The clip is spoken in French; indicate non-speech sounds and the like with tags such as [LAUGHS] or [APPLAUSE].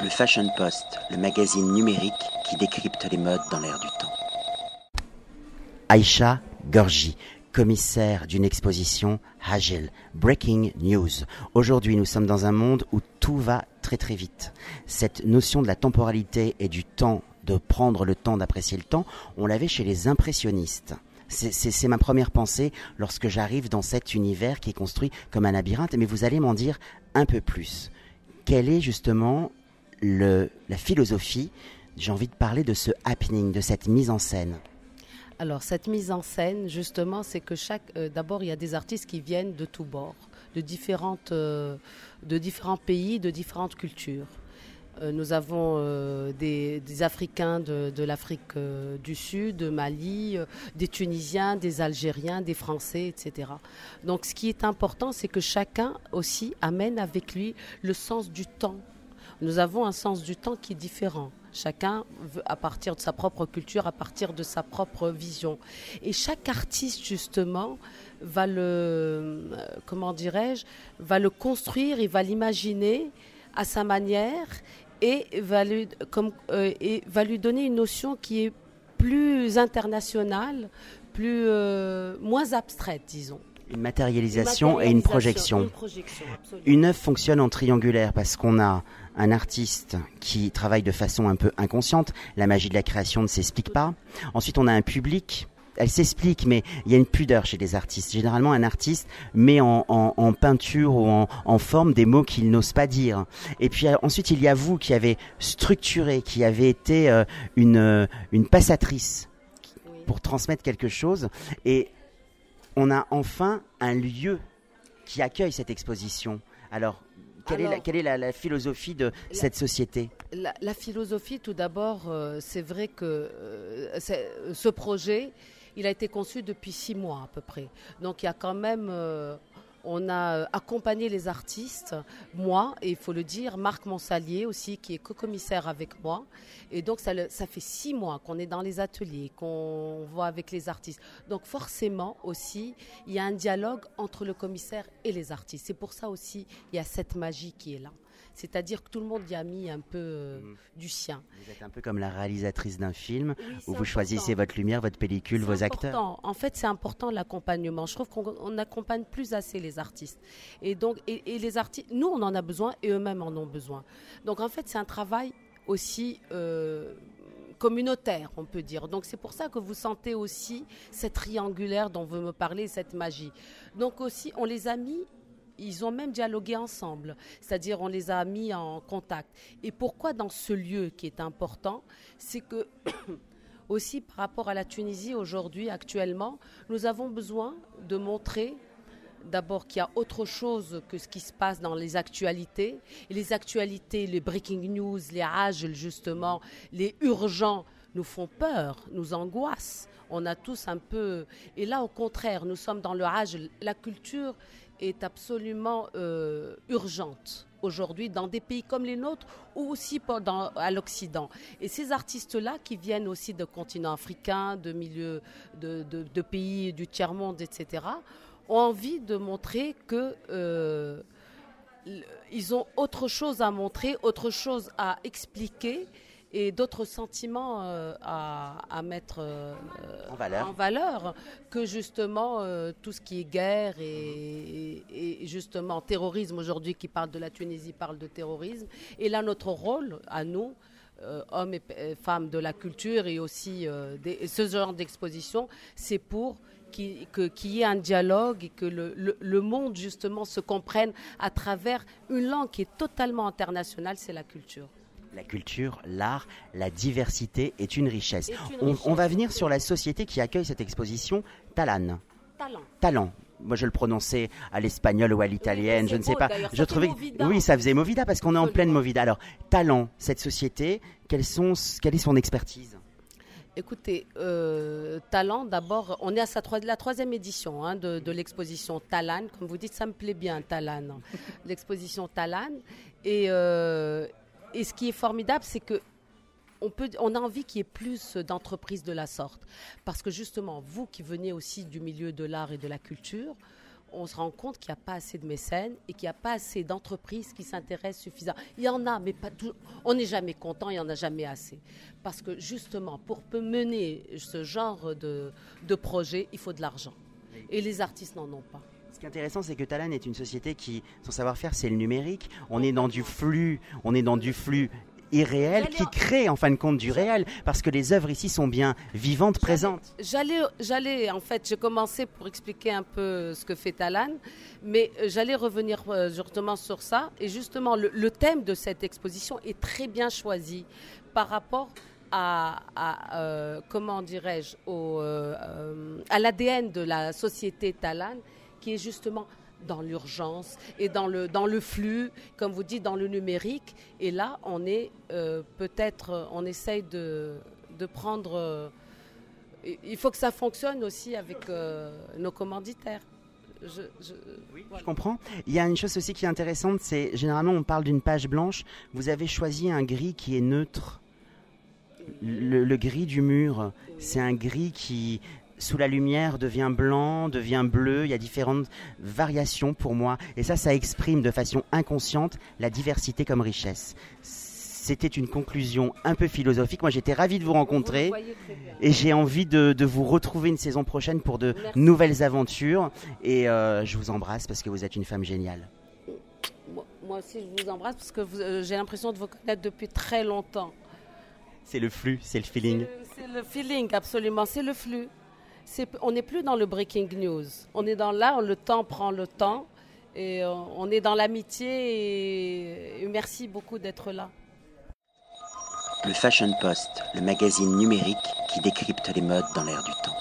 Le Fashion Post, le magazine numérique qui décrypte les modes dans l'air du temps. Aïcha Gorgi, commissaire d'une exposition Hagel, Breaking News. Aujourd'hui, nous sommes dans un monde où tout va très très vite. Cette notion de la temporalité et du temps, de prendre le temps d'apprécier le temps, on l'avait chez les impressionnistes. C'est ma première pensée lorsque j'arrive dans cet univers qui est construit comme un labyrinthe, mais vous allez m'en dire un peu plus. Quelle est justement la philosophie J'ai envie de parler de ce happening, de cette mise en scène. Alors cette mise en scène, justement, c'est que chaque, euh, d'abord, il y a des artistes qui viennent de tous bords, de différentes, euh, de différents pays, de différentes cultures. Euh, nous avons des, Africains de, l'Afrique euh, du Sud, de Mali, des Tunisiens, des Algériens, des Français, etc. Donc ce qui est important, c'est que chacun aussi amène avec lui le sens du temps. Nous avons un sens du temps qui est différent. Chacun, à partir de sa propre culture, à partir de sa propre vision. Et chaque artiste, justement, va le, comment dirais-je, va le construire, il va l'imaginer à sa manière et va lui, comme, euh, et va lui donner une notion qui est plus internationale, plus, euh, moins abstraite, disons. Une matérialisation, et une projection. Une, œuvre fonctionne en triangulaire parce qu'on a un artiste qui travaille de façon un peu inconsciente. La magie de la création ne s'explique pas. Ensuite, on a un public elle s'explique, mais il y a une pudeur chez les artistes. Généralement, un artiste met en, peinture ou en, forme des mots qu'il n'ose pas dire. Et puis euh, ensuite, il y a vous qui avez structuré, qui avez été euh, une, euh, une passatrice pour transmettre quelque chose. Et on a enfin un lieu qui accueille cette exposition. Alors, quelle, est, la, quelle est la, philosophie de cette société? La, philosophie, tout d'abord, c'est vrai que ce projet, il a été conçu depuis six mois à peu près. Donc il y a quand même... Euh, on a euh, accompagné les artistes, moi, et il faut le dire, Marc Monsalier aussi, qui est co-commissaire avec moi. Et donc, ça, ça fait six mois qu'on est dans les ateliers, qu'on voit avec les artistes. Donc, forcément aussi, il y a un dialogue entre le commissaire et les artistes. C'est pour ça aussi, il y a cette magie qui est là. C'est-à-dire que tout le monde y a mis un peu euh, mhm. du sien. Vous êtes un peu comme la réalisatrice d'un film où vous choisissez votre lumière, votre pellicule, vos acteurs. En fait, c'est important l'accompagnement. Je trouve qu'on n'accompagne plus assez les artistes. Et donc, et, les artistes, nous, on en a besoin et eux-mêmes en ont besoin. Donc, en fait, c'est un travail aussi. Euh, communautaire, on peut dire. Donc c'est pour ça que vous sentez aussi cette triangulaire dont vous me parlez, cette magie. Donc aussi, on les a mis ils ont même dialogué ensemble, c'est-à-dire on les a mis en contact. Et pourquoi dans ce lieu qui est important, c'est que [COUGHS] aussi par rapport à la Tunisie aujourd'hui, actuellement, nous avons besoin de montrer d'abord qu'il y a autre chose que ce qui se passe dans les actualités. Et les actualités, les breaking news, les âges justement, les urgents nous font peur, nous angoissent. On a tous un peu... Et là, au contraire, nous sommes dans le âge, la culture est absolument euh, urgente aujourd'hui dans des pays comme les nôtres ou aussi à l'Occident. Et ces artistes-là qui viennent aussi de continents africains, de milieux de, pays du tiers-monde, etc., ont envie de montrer que euh, ils ont autre chose à montrer, autre chose à expliquer et d'autres sentiments euh, à, mettre euh, en, valeur. que justement euh, tout ce qui est guerre et, justement terrorisme aujourd'hui qui parle de la Tunisie parle de terrorisme. Et là, notre rôle à nous, hommes et femmes de la culture et aussi ce genre d'exposition, c'est pour qu'il y ait un dialogue et que le, le, monde justement se comprenne à travers une langue qui est totalement internationale, c'est la culture la culture, l'art, la diversité est une richesse. on, va venir sur la société qui accueille cette exposition, Talan. Talent. Talent. Moi, je le prononçais à l'espagnol ou à l'italienne, je ne sais pas. Je trouvais, oui, ça faisait Movida parce qu'on est en pleine Movida. Alors, Talent, cette société, quelle est son expertise? Écoutez, euh, Talent, d'abord, on est à sa la troisième édition hein, de, l'exposition Talan. Comme vous dites, ça me plaît bien, Talan. [LAUGHS] L'exposition Talan. Et, euh, et ce qui est formidable, c'est que on, peut, on a envie qu'il y ait plus d'entreprises de la sorte. Parce que justement, vous qui venez aussi du milieu de l'art et de la culture, on se rend compte qu'il n'y a pas assez de mécènes et qu'il n'y a pas assez d'entreprises qui s'intéressent suffisamment. Il y en a, mais pas tout. On n'est jamais content, il n'y en a jamais assez. Parce que justement, pour mener ce genre de, de projet, il faut de l'argent. Et les artistes n'en ont pas. Ce qui est intéressant, c'est que Talan est une société qui, son savoir-faire, c'est le numérique. On est dans du flux, on est dans du flux irréel qui crée en fin de compte du réel parce que les œuvres ici sont bien vivantes, présentes. J'allais, j'allais en fait, j'ai commencé pour expliquer un peu ce que fait Talan, mais euh, j'allais revenir euh, justement sur ça et justement le, thème de cette exposition est très bien choisi par rapport à, euh, comment dirais-je, à l'ADN de la société Talan qui est justement dans l'urgence et dans le, dans le flux, comme vous dites, dans le numérique. Et là, on est euh, peut-être, on essaye de, de prendre. Euh, il faut que ça fonctionne aussi avec euh, nos commanditaires. Je, je comprends. Il y a une chose aussi qui est intéressante, c'est généralement on parle d'une page blanche. Vous avez choisi un gris qui est neutre. Le, le gris du mur, c'est un gris qui sous la lumière devient blanc, devient bleu, il y a différentes variations pour moi. Et ça, ça exprime de façon inconsciente la diversité comme richesse. C'était une conclusion un peu philosophique. Moi, j'étais ravi de vous rencontrer et j'ai envie de, vous retrouver une saison prochaine pour de nouvelles aventures. Et euh, je vous embrasse parce que vous êtes une femme géniale. Moi aussi, je vous embrasse parce que euh, j'ai l'impression de vous connaître depuis très longtemps. C'est le flux, c'est le feeling. C'est le, le feeling, absolument. C'est le flux on n'est plus dans le breaking news. On est dans là, le temps prend le temps. Et euh, on est dans l'amitié. Et, merci beaucoup d'être là. Le Fashion Post, le magazine numérique qui décrypte les modes dans l'air du temps.